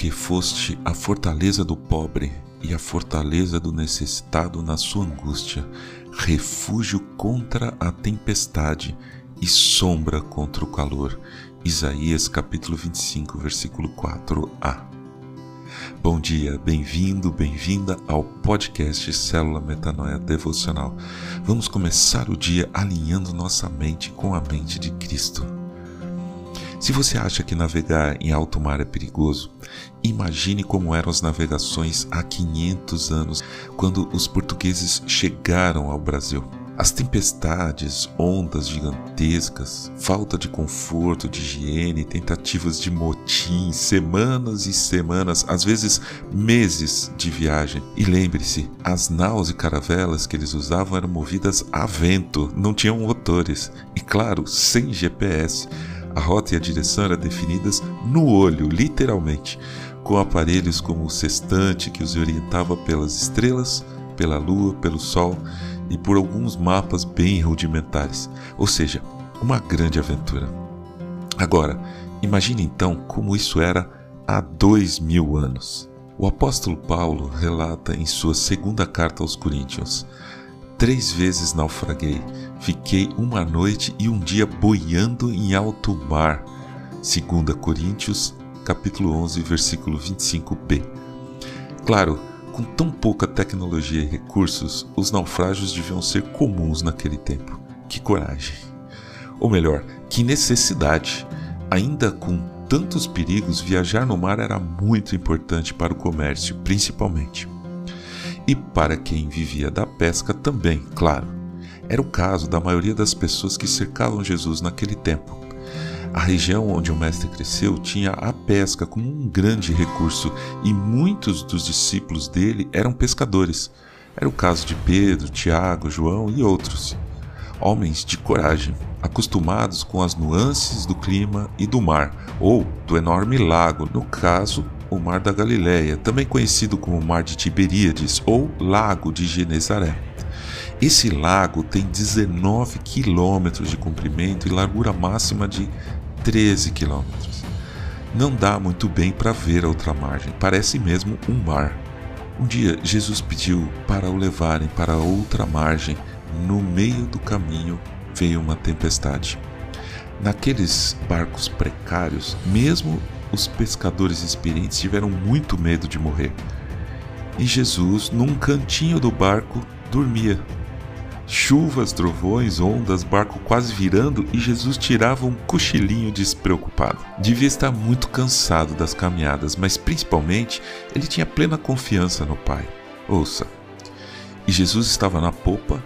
porque foste a fortaleza do pobre e a fortaleza do necessitado na sua angústia, refúgio contra a tempestade e sombra contra o calor. Isaías capítulo 25, versículo 4a. Bom dia, bem-vindo, bem-vinda ao podcast Célula Metanoia Devocional. Vamos começar o dia alinhando nossa mente com a mente de Cristo. Se você acha que navegar em alto mar é perigoso, imagine como eram as navegações há 500 anos, quando os portugueses chegaram ao Brasil. As tempestades, ondas gigantescas, falta de conforto, de higiene, tentativas de motim, semanas e semanas, às vezes meses de viagem. E lembre-se, as naus e caravelas que eles usavam eram movidas a vento, não tinham motores e, claro, sem GPS. A rota e a direção eram definidas no olho, literalmente, com aparelhos como o sextante que os orientava pelas estrelas, pela lua, pelo sol e por alguns mapas bem rudimentares, ou seja, uma grande aventura. Agora, imagine então como isso era há dois mil anos. O apóstolo Paulo relata em sua segunda carta aos Coríntios: Três vezes naufraguei, fiquei uma noite e um dia boiando em alto mar. 2 Coríntios, capítulo 11, versículo 25b. Claro, com tão pouca tecnologia e recursos, os naufrágios deviam ser comuns naquele tempo. Que coragem! Ou melhor, que necessidade! Ainda com tantos perigos, viajar no mar era muito importante para o comércio, principalmente e para quem vivia da pesca também, claro. Era o caso da maioria das pessoas que cercavam Jesus naquele tempo. A região onde o mestre cresceu tinha a pesca como um grande recurso e muitos dos discípulos dele eram pescadores. Era o caso de Pedro, Tiago, João e outros. Homens de coragem, acostumados com as nuances do clima e do mar, ou do enorme lago, no caso, o Mar da Galileia, também conhecido como Mar de Tiberíades ou Lago de Genezaré. Esse lago tem 19 quilômetros de comprimento e largura máxima de 13 quilômetros. Não dá muito bem para ver a outra margem, parece mesmo um mar. Um dia Jesus pediu para o levarem para outra margem. No meio do caminho veio uma tempestade. Naqueles barcos precários, mesmo os pescadores experientes tiveram muito medo de morrer. E Jesus, num cantinho do barco, dormia. Chuvas, trovões, ondas, barco quase virando e Jesus tirava um cochilinho despreocupado. Devia estar muito cansado das caminhadas, mas principalmente ele tinha plena confiança no Pai. Ouça. E Jesus estava na popa,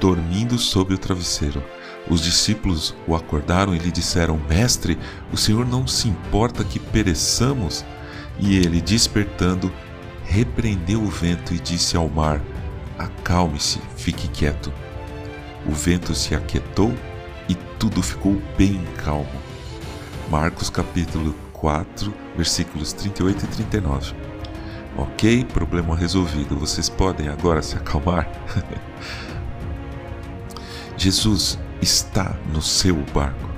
dormindo sob o travesseiro. Os discípulos o acordaram e lhe disseram: Mestre, o Senhor não se importa que pereçamos? E ele, despertando, repreendeu o vento e disse ao mar: Acalme-se, fique quieto. O vento se aquietou e tudo ficou bem calmo. Marcos capítulo 4, versículos 38 e 39. Ok, problema resolvido. Vocês podem agora se acalmar? Jesus está no seu barco.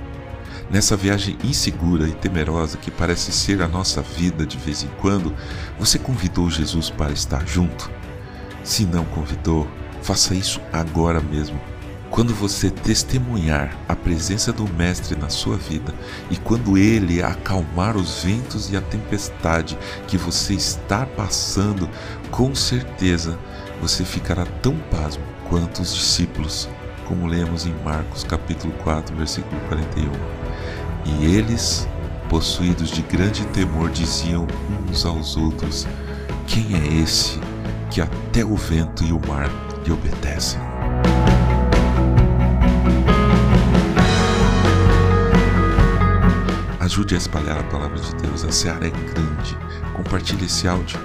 Nessa viagem insegura e temerosa que parece ser a nossa vida de vez em quando, você convidou Jesus para estar junto? Se não convidou, faça isso agora mesmo. Quando você testemunhar a presença do Mestre na sua vida e quando ele acalmar os ventos e a tempestade que você está passando, com certeza você ficará tão pasmo quanto os discípulos como lemos em Marcos capítulo 4, versículo 41. E eles, possuídos de grande temor, diziam uns aos outros: Quem é esse que até o vento e o mar lhe obedecem? Ajude a espalhar a palavra de Deus, a seara é grande. Compartilhe esse áudio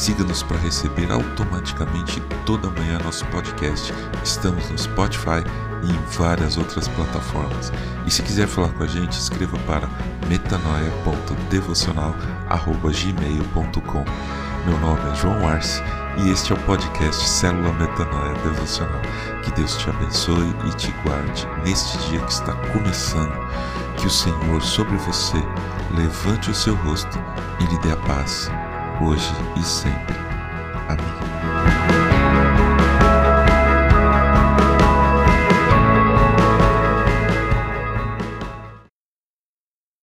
Siga-nos para receber automaticamente toda manhã nosso podcast. Estamos no Spotify e em várias outras plataformas. E se quiser falar com a gente, escreva para metanoia.devocional@gmail.com. Meu nome é João Arce e este é o podcast Célula Metanoia Devocional. Que Deus te abençoe e te guarde neste dia que está começando. Que o Senhor sobre você levante o seu rosto e lhe dê a paz, hoje e sempre.